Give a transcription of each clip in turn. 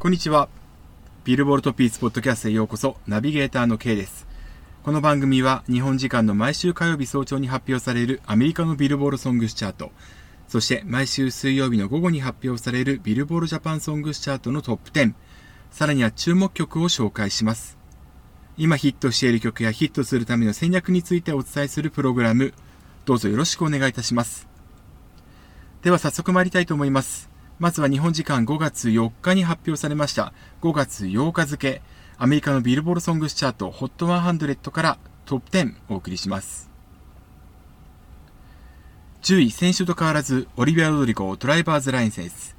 こんにちは。ビルボルトピースポッドキャストへようこそ、ナビゲーターの K です。この番組は日本時間の毎週火曜日早朝に発表されるアメリカのビルボールソングスチャート、そして毎週水曜日の午後に発表されるビルボールジャパンソングスチャートのトップ10、さらには注目曲を紹介します。今ヒットしている曲やヒットするための戦略についてお伝えするプログラム、どうぞよろしくお願いいたします。では早速参りたいと思います。まずは日本時間5月4日に発表されました5月8日付アメリカのビルボールソングスチャート HOT100 からトップ10お送りします。10位先週と変わらずオリビア・ロドリゴドライバーズ・ラインセンス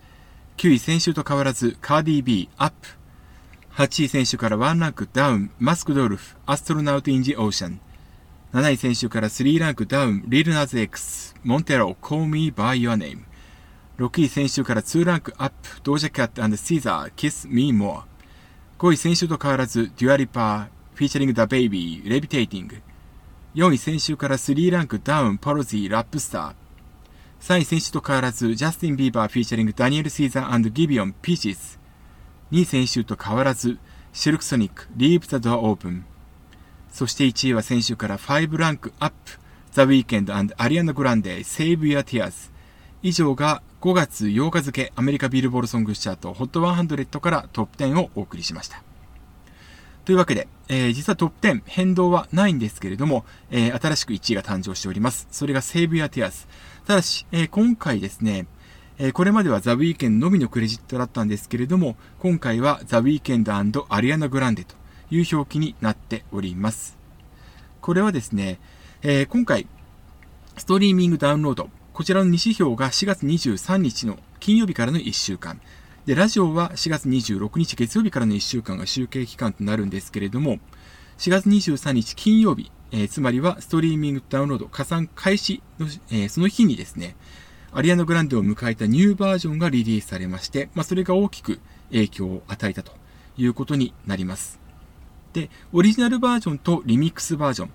9位先週と変わらずカーディー・ビーアップ。8位選手から1ランクダウンマスク・ドルフアストロナウト・イン・ジ・オーシャン。7位先週から3ランクダウンリルナーズ X モンテロ Call Me By Your Name 6位先週から2ランクアップ、 Doja Cat SZA、Kiss Me More。5位先週と変わらず、 Dua Lipa、 featuring DaBaby、 Levitating。4位先週から3ランクダウン、 Polo G、 Rapstar。3位先週と変わらず、ジャスティン・ビーバー、 featuring ダニエル・シーザー Giveon、 Peaches。2位先週と変わらず、シルクソニック、リーブ・ザ・ドア・オープン。そして1位は先週から5ランクアップ、ザ・ウィーケンドアリアナ・グランデ、Save Your Tears。以上が5月8日付アメリカビルボールソングチャート HOT100 からトップ10をお送りしました。というわけで、えー、実はトップ10変動はないんですけれども、えー、新しく1位が誕生しております。それがセーブやティアス。ただし、えー、今回ですね、えこれまではザ・ウィーケンのみのクレジットだったんですけれども、今回はザ・ウィーケンドアリアナ・グランデという表記になっております。これはですね、え今回、ストリーミングダウンロード、こちらの2指標が4月23日の金曜日からの1週間。で、ラジオは4月26日月曜日からの1週間が集計期間となるんですけれども、4月23日金曜日、えー、つまりはストリーミングダウンロード加算開始の、えー、その日にですね、アリアナグランデを迎えたニューバージョンがリリースされまして、まあ、それが大きく影響を与えたということになります。で、オリジナルバージョンとリミックスバージョン、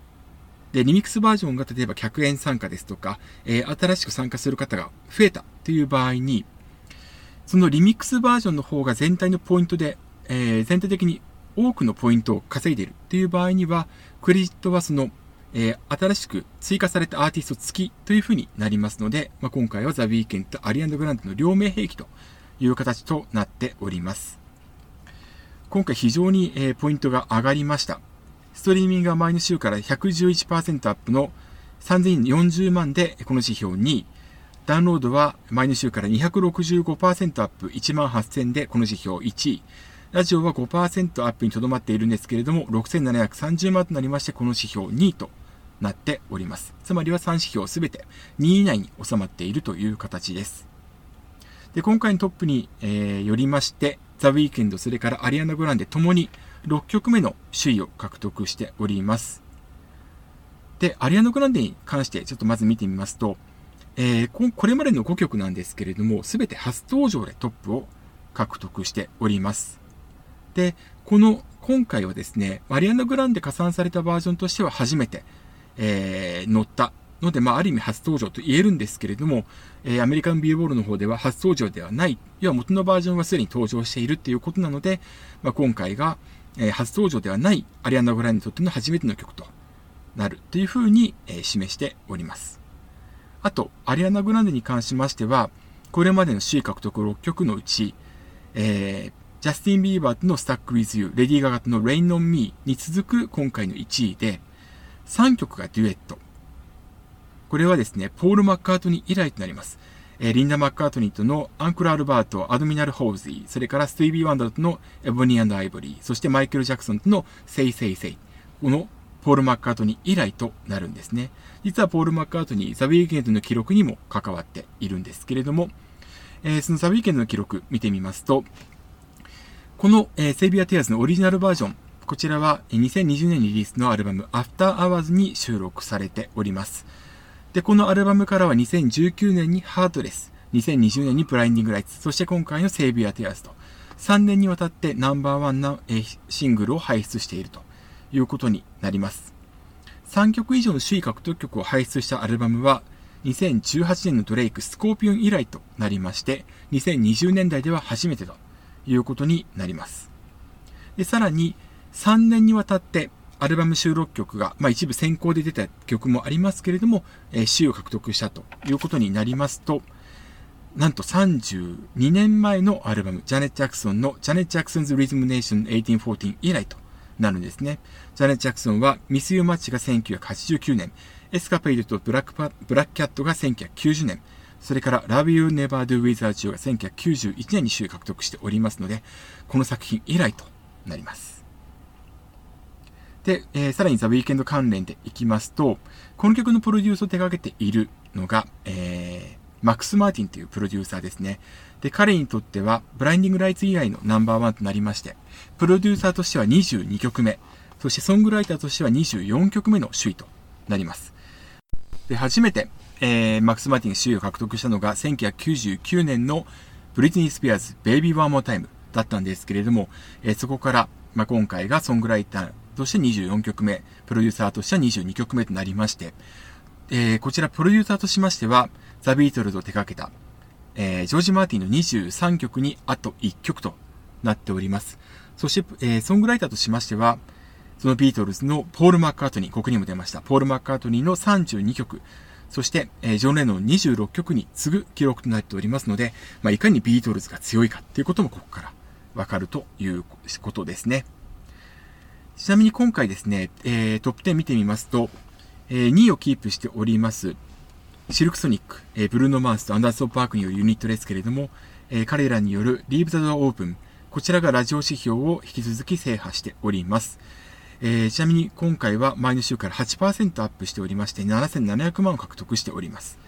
で、リミックスバージョンが例えば客演参加ですとか、えー、新しく参加する方が増えたという場合に、そのリミックスバージョンの方が全体のポイントで、えー、全体的に多くのポイントを稼いでいるという場合には、クレジットはその、えー、新しく追加されたアーティスト付きというふうになりますので、まあ、今回はザ・ウィーケンとアリアンド・グランドの両名兵器という形となっております。今回非常に、えー、ポイントが上がりました。ストリーミングは前の週から111%アップの3040万でこの指標に、ダウンロードは前の週から265%アップ1万8000でこの指標1位。ラジオは5%アップにとどまっているんですけれども、6730万となりまして、この指標2位となっております。つまりは3指標すべて2位以内に収まっているという形です。で、今回のトップに、えー、よりまして、ザ・ウィーケンド、それからアリアナ・グランデともに6曲目の首位を獲得しております。で、アリアノ・グランデに関してちょっとまず見てみますと、えー、これまでの5曲なんですけれども、すべて初登場でトップを獲得しております。で、この、今回はですね、アリアノ・グランデ加算されたバージョンとしては初めて、えー、乗ったので、まあ、ある意味初登場と言えるんですけれども、えー、アメリカンビューボールの方では初登場ではない、要は元のバージョンはすでに登場しているっていうことなので、まあ、今回が、え、初登場ではないアリアナ・グランデにとっての初めての曲となるというふうに、え、示しております。あと、アリアナ・グランデに関しましては、これまでの首位獲得6曲のうち、えー、ジャスティン・ビーバーとのスタック・ウィズ・ユー、レディー・ガガとの Rain on Me に続く今回の1位で、3曲がデュエット。これはですね、ポール・マッカートニー以来となります。え、リンダ・マッカートニーとの Uncle Albert、Admiral Halsey、それからスティービー・ワンダーとの Ebony Ivory、そしてマイケル・ジャクソンとの Say Say Say。このポール・マッカートニー以来となるんですね。実はポール・マッカートニー、ザ・ウィーケンドの記録にも関わっているんですけれども、え、そのザ・ウィーケンドの記録見てみますと、この、えー、 Save Your Tears のオリジナルバージョン、こちらは2020年にリリースのアルバム、アフター・アワーズに収録されております。で、このアルバムからは2019年にハートレス、2020年にブラインディングライツ、そして今回のセービアテアーズと、3年にわたってナンバーワンなシングルを輩出しているということになります。3曲以上の首位獲得曲を輩出したアルバムは、2018年のドレイク、スコーピオン以来となりまして、2020年代では初めてということになります。で、さらに、3年にわたってアルバム収録曲が、まあ一部先行で出た曲もありますけれども、えー、首位を獲得したということになりますと、なんと32年前のアルバム、ジャネット・ジャクソンのジャネット・ジャクソンズ・リズム・ネーション1814以来となるんですね。ジャネット・ジャクソンはミス・ユー・マッチが1989年、エスカペイドとブラックパブラックキャットが1990年、それから Love You Never Do Without You が1991年に首位獲得しておりますので、この作品以来となります。で、えー、さらにザ・ウィーケンド関連でいきますと、この曲のプロデュースを手掛けているのが、えー、マックス・マーティンというプロデューサーですね。で、彼にとっては、ブラインディング・ライツ以来のナンバーワンとなりまして、プロデューサーとしては22曲目、そしてソングライターとしては24曲目の首位となります。で、初めて、えー、マックス・マーティンが首位を獲得したのが、1999年のブリトニー・スピアーズ、 Baby One More Time だったんですけれども、え、そこから、まあ、今回がソングライターとして24曲目、プロデューサーとしては22曲目となりまして、えー、こちらプロデューサーとしましては、ザ・ビートルズを手掛けた、えー、ジョージ・マーティンの23曲にあと1曲となっております。そして、えー、ソングライターとしましては、そのビートルズのポール・マッカートニー、ここにも出ました。ポール・マッカートニーの32曲、そして、えー、ジョン・レノン26曲に次ぐ記録となっておりますので、まあ、いかにビートルズが強いかっていうこともここからわかるということですね。ちなみに今回ですね、えー、トップ10見てみますと、えー、2位をキープしております、シルクソニック、えー、ブルーノ・マースとアンダーソーパークによるユニットですけれども、えー、彼らによるリーブ・ザ・ドア・オープン、こちらがラジオ指標を引き続き制覇しております。えー、ちなみに今回は前の週から8%アップしておりまして、7700万を獲得しております。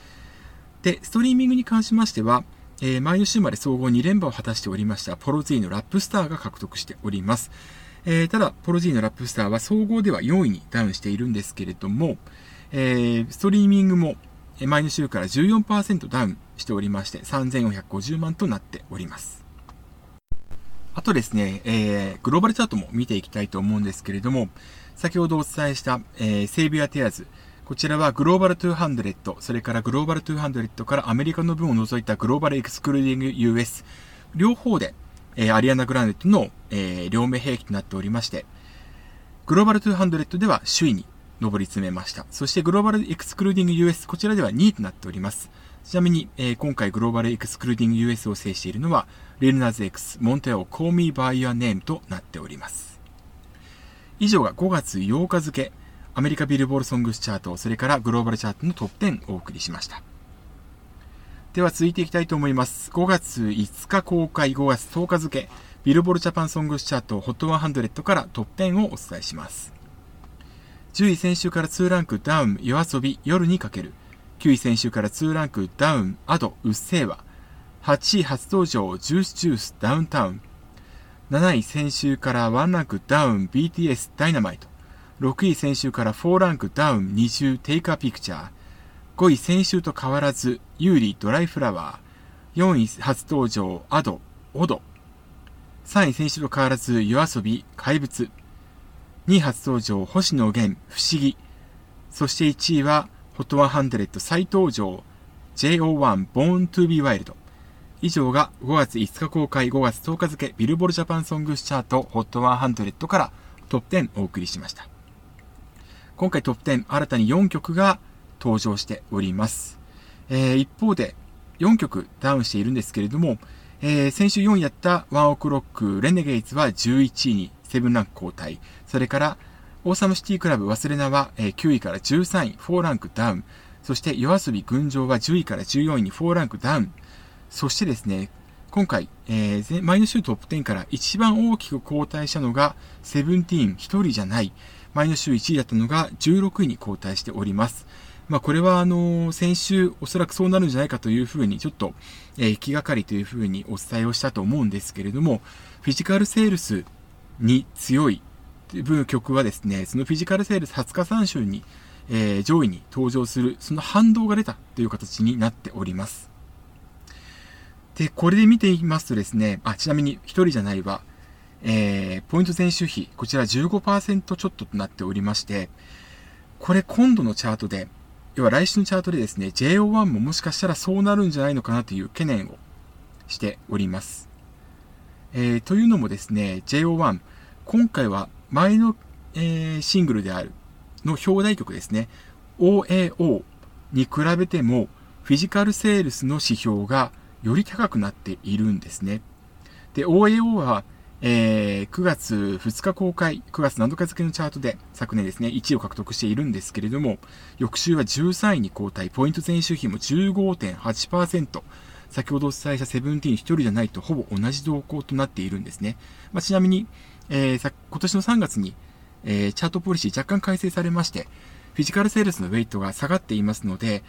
で、ストリーミングに関しましては、えー、前の週まで総合2連覇を果たしておりましたポロズーのラップスターが獲得しております。えー、ただ、ポロズーのラップスターは総合では4位にダウンしているんですけれども、えー、ストリーミングも前の週から14%ダウンしておりまして、3450万となっております。あとですね、えー、グローバルチャートも見ていきたいと思うんですけれども、先ほどお伝えした、えー、 Save Your Tears。こちらはグローバル200、それからグローバル200からアメリカの分を除いたグローバルエクスクルーディング US。両方で、えー、アリアナ・グランデとの、えー、両名名義となっておりまして、グローバル200では首位に上り詰めました。そしてグローバルエクスクルーディング US、こちらでは2位となっております。ちなみに、えー、今回グローバルエクスクルーディング US を制しているのは、リルナーズ X、モンテオ、Call Me By Your Name となっております。以上が5月8日付、アメリカビルボールソングスチャート、それからグローバルチャートのトップ10をお送りしました。では続いていきたいと思います。5月5日公開、5月10日付、ビルボールジャパンソングスチャート HOT100 からトップ10をお伝えします。10位先週から2ランクダウン、夜遊び、夜にかける。9位先週から2ランクダウン、アド、うっせぇわ。8位初登場、ジュースジュース、ダウンタウン。7位先週から1ランクダウン、BTS、ダイナマイト。6位先週から4ランクダウン、二重、テイカーピクチャー。5位先週と変わらず、ユーリ、ドライフラワー。4位初登場、アド、オド。3位先週と変わらず、夜遊び、怪物。2位初登場、星野源、不思議。そして1位は、HOT100 再登場、JO1 Born to be Wild。以上が5月5日公開5月10日付ビルボルジャパンソングスチャート HOT100 からトップ10お送りしました。今回トップ10新たに4曲が登場しております。えー、一方で4曲ダウンしているんですけれども、えー、先週4位やったワンオクロックレネゲイツは11位にセブンランク交代。それから、オーサムシティクラブ忘れなは、え9位から13位、4ランクダウン。そして、夜遊び群青は10位から14位に4ランクダウン。そしてですね、今回、えー、前の週トップ10から一番大きく交代したのが、セブンティーン1人じゃない。前の週1位だったのが16位に交代しております。まあ、これはあの先週おそらくそうなるんじゃないかというふうにちょっと、え、気がかりというふうにお伝えをしたと思うんですけれども、フィジカルセールスに強い部曲はですね、そのフィジカルセールス20日3週に、え、上位に登場する、その反動が出たという形になっております。で、これで見てみますとですね、あ、ちなみに1人じゃないわ、えー、ポイント前週比、こちら15%ちょっととなっておりまして、これ今度のチャートで、要は来週のチャートでですね、JO1 ももしかしたらそうなるんじゃないのかなという懸念をしております。えー、というのもですね、JO1、今回は前の、えー、シングルである、の表題曲ですね、OAO に比べても、フィジカルセールスの指標がより高くなっているんですね。で、OAO は、えー、9月2日公開、9月7日付のチャートで昨年ですね、1位を獲得しているんですけれども、翌週は13位に後退、ポイント前週比も15.8%、先ほどお伝えしたセブンティーン1人じゃないとほぼ同じ動向となっているんですね。まあ、ちなみに、えー、今年の3月に、えー、チャートポリシー若干改正されまして、フィジカルセールスのウェイトが下がっていますので、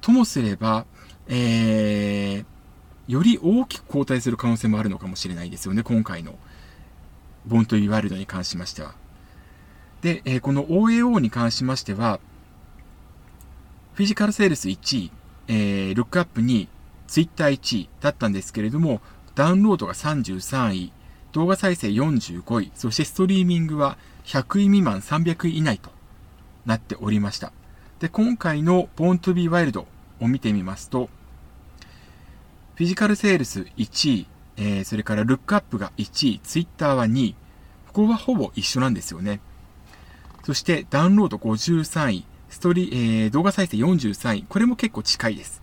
ともすれば、えー、より大きく後退する可能性もあるのかもしれないですよね、今回のボントイワイルドに関しましては。で、えー、この OAO に関しましては、フィジカルセールス1位、えー、ルックアップ2位、ツイッター1位だったんですけれども、ダウンロードが33位、動画再生45位、そしてストリーミングは100位未満300位以内となっておりました。で、今回の Born to be Wild を見てみますと、フィジカルセールス1位、えー、それからルックアップが1位、ツイッターは2位。ここはほぼ一緒なんですよね。そしてダウンロード53位、ストリー、えー、動画再生43位。これも結構近いです。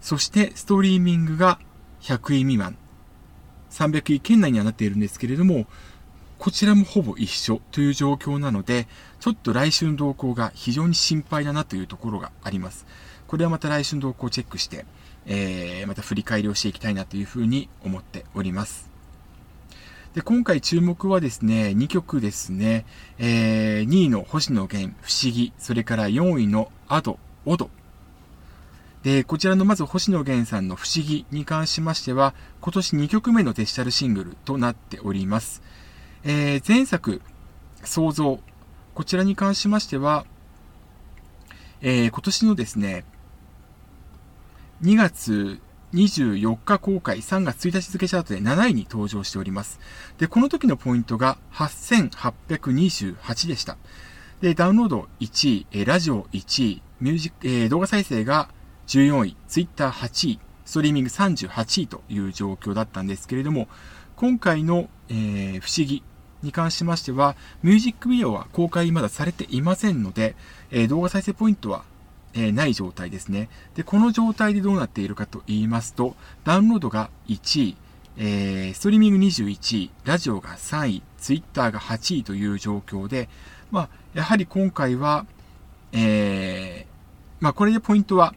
そしてストリーミングが100位未満。300位圏内にはなっているんですけれども、こちらもほぼ一緒という状況なので、ちょっと来週の動向が非常に心配だなというところがあります。これはまた来週の動向をチェックして、えー、また振り返りをしていきたいなというふうに思っております。で、今回注目はですね、2曲ですね、えー、2位の星野源、不思議、それから4位のアド、オド。で、こちらのまず星野源さんの不思議に関しましては、今年2曲目のデジタルシングルとなっております。えー、前作、創造。こちらに関しましては、えー、今年のですね、2月24日公開、3月1日付チャートで7位に登場しております。で、この時のポイントが8828でした。で、ダウンロード1位、ラジオ1位、ミュージック、えー、動画再生が14位、ツイッター8位、ストリーミング38位という状況だったんですけれども、今回の、えー、不思議に関しましては、ミュージックビデオは公開まだされていませんので、え、動画再生ポイントはえー、ない状態ですね。で、この状態でどうなっているかと言いますと、ダウンロードが1位、えー、ストリーミング21位、ラジオが3位、ツイッターが8位という状況で、まあ、やはり今回は、えー、まあ、これでポイントは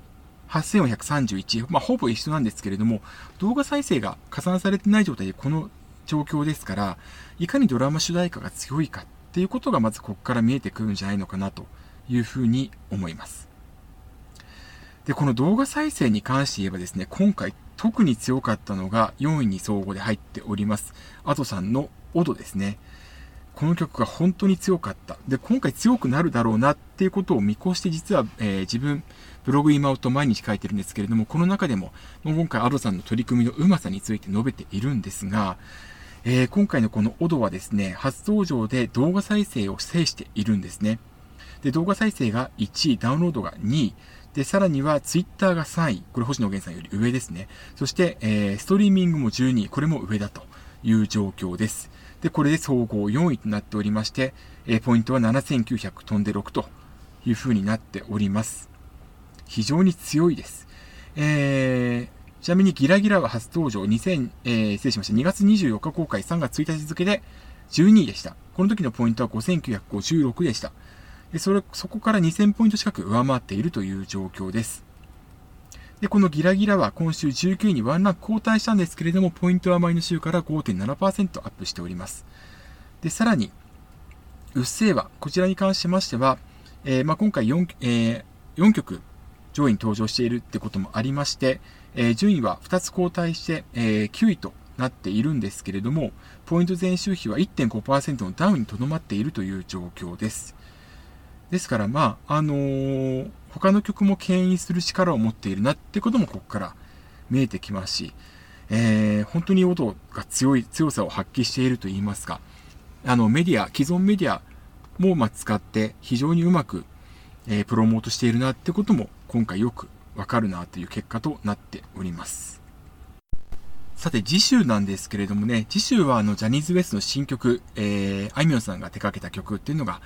8431、まあ、ほぼ一緒なんですけれども、動画再生が加算されてない状態でこの状況ですから、いかにドラマ主題歌が強いかっていうことがまずここから見えてくるんじゃないのかなというふうに思います。で、この動画再生に関して言えばですね、今回特に強かったのが4位に総合で入っております。アドさんのオドですね。この曲が本当に強かった。で、今回強くなるだろうなっていうことを見越して実は、えー、自分、ブログ今と毎日書いてるんですけれども、この中でも、もう今回アドさんの取り組みのうまさについて述べているんですが、えー、今回のこのオドはですね、初登場で動画再生を制しているんですね。で、動画再生が1位、ダウンロードが2位、で、さらにはツイッターが3位。これ星野源さんより上ですね。そして、えー、ストリーミングも12位。これも上だという状況です。で、これで総合4位となっておりまして、えー、ポイントは7900飛んで6という風になっております。非常に強いです。えー、ちなみにギラギラは初登場2000、えー、失礼しました。2月24日公開3月1日付で12位でした。この時のポイントは5956でした。でそれ、そこから2000ポイント近く上回っているという状況です。で、このギラギラは今週19位にワンランク後退したんですけれども、ポイントは前の週から5.7%アップしております。で、さらに、うっせぇわ、こちらに関しましては、えー、まあ、今回 4,、えー、4曲上位に登場しているってこともありまして、えー、順位は2つ後退して、えー、9位となっているんですけれども、ポイント前週比は1.5%のダウンにとどまっているという状況です。ですから、まあ、あのー、他の曲も牽引する力を持っているなってこともここから見えてきますし、えー、本当に音が強い、強さを発揮していると言いますか、あの、メディア、既存メディアも、ま使って非常にうまく、えー、プロモートしているなってことも今回よくわかるなという結果となっております。さて、次週なんですけれどもね、次週はあの、ジャニーズ WEST の新曲、えー、あいみょんさんが手掛けた曲っていうのが、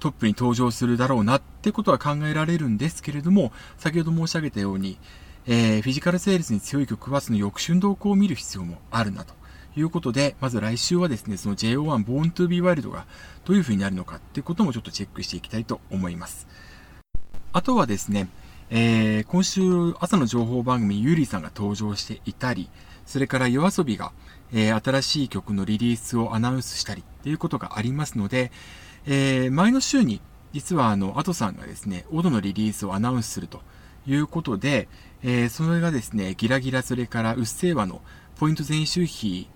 トップに登場するだろうなってことは考えられるんですけれども、先ほど申し上げたように、えー、フィジカルセールスに強い曲はその翌春動向を見る必要もあるなということで、まず来週はですね、その JO1 Born to be Wild がどういう風になるのかっていうこともちょっとチェックしていきたいと思います。あとはですね、えー、今週朝の情報番組ゆりさんが登場していたり、それから夜遊びが、えー、新しい曲のリリースをアナウンスしたりっていうことがありますので、えー、前の週に実はあの、アトさんがですね、オドのリリースをアナウンスするということで、えー、それがですね、ギラギラそれからうっせぇわのポイント前週比、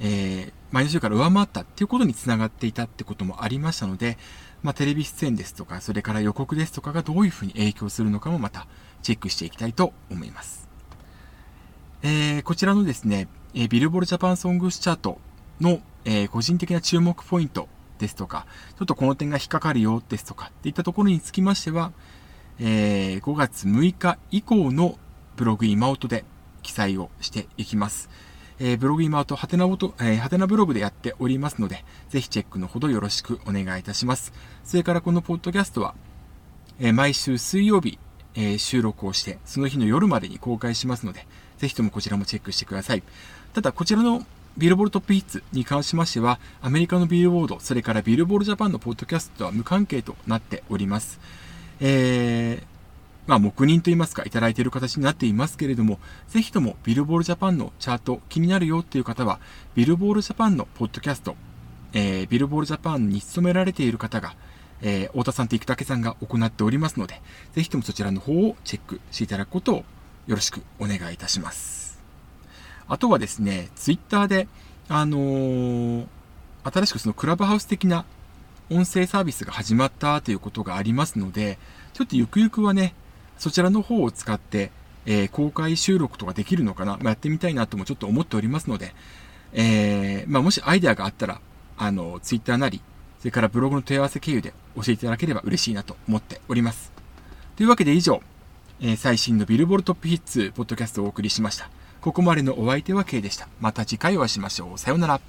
えー、前の週から上回ったっていうことにつながっていたってこともありましたので、まあ、テレビ出演ですとか、それから予告ですとかがどういうふうに影響するのかもまたチェックしていきたいと思います。えー、こちらのですね、え、ビルボールジャパンソングスチャートの、え、個人的な注目ポイントですとか、ちょっとこの点が引っかかるよですとかっていったところにつきましては、えー、5月6日以降のブログ今音で記載をしていきます。えー、ブログ今音、はてな音、えー、はてなブログでやっておりますので、ぜひチェックのほどよろしくお願いいたします。それからこのポッドキャストは、えー、毎週水曜日、えー、収録をして、その日の夜までに公開しますので、ぜひともこちらもチェックしてください。ただ、こちらのビルボールトップヒッツに関しましては、アメリカのビルボード、それからビルボールジャパンのポッドキャストとは無関係となっております。えー、まあ、黙認と言いますか、いただいている形になっていますけれども、ぜひともビルボールジャパンのチャート気になるよっていう方は、ビルボールジャパンのポッドキャスト、えー、ビルボールジャパンに勤められている方が、えー、太田さんと生竹さんが行っておりますので、ぜひともそちらの方をチェックしていただくことをよろしくお願いいたします。あとはですね、ツイッターで、あのー、新しくそのクラブハウス的な音声サービスが始まったということがありますので、ちょっとゆくゆくはね、そちらの方を使って、えー、公開収録とかできるのかな、まあ、やってみたいなともちょっと思っておりますので、えー、まあ、もしアイデアがあったら、あの、ツイッターなり、それからブログの問い合わせ経由で教えていただければ嬉しいなと思っております。というわけで以上、えー、最新のビルボールトップヒッツポッドキャストをお送りしました。ここまでのお相手は K でした。また次回お会いしましょう。さようなら。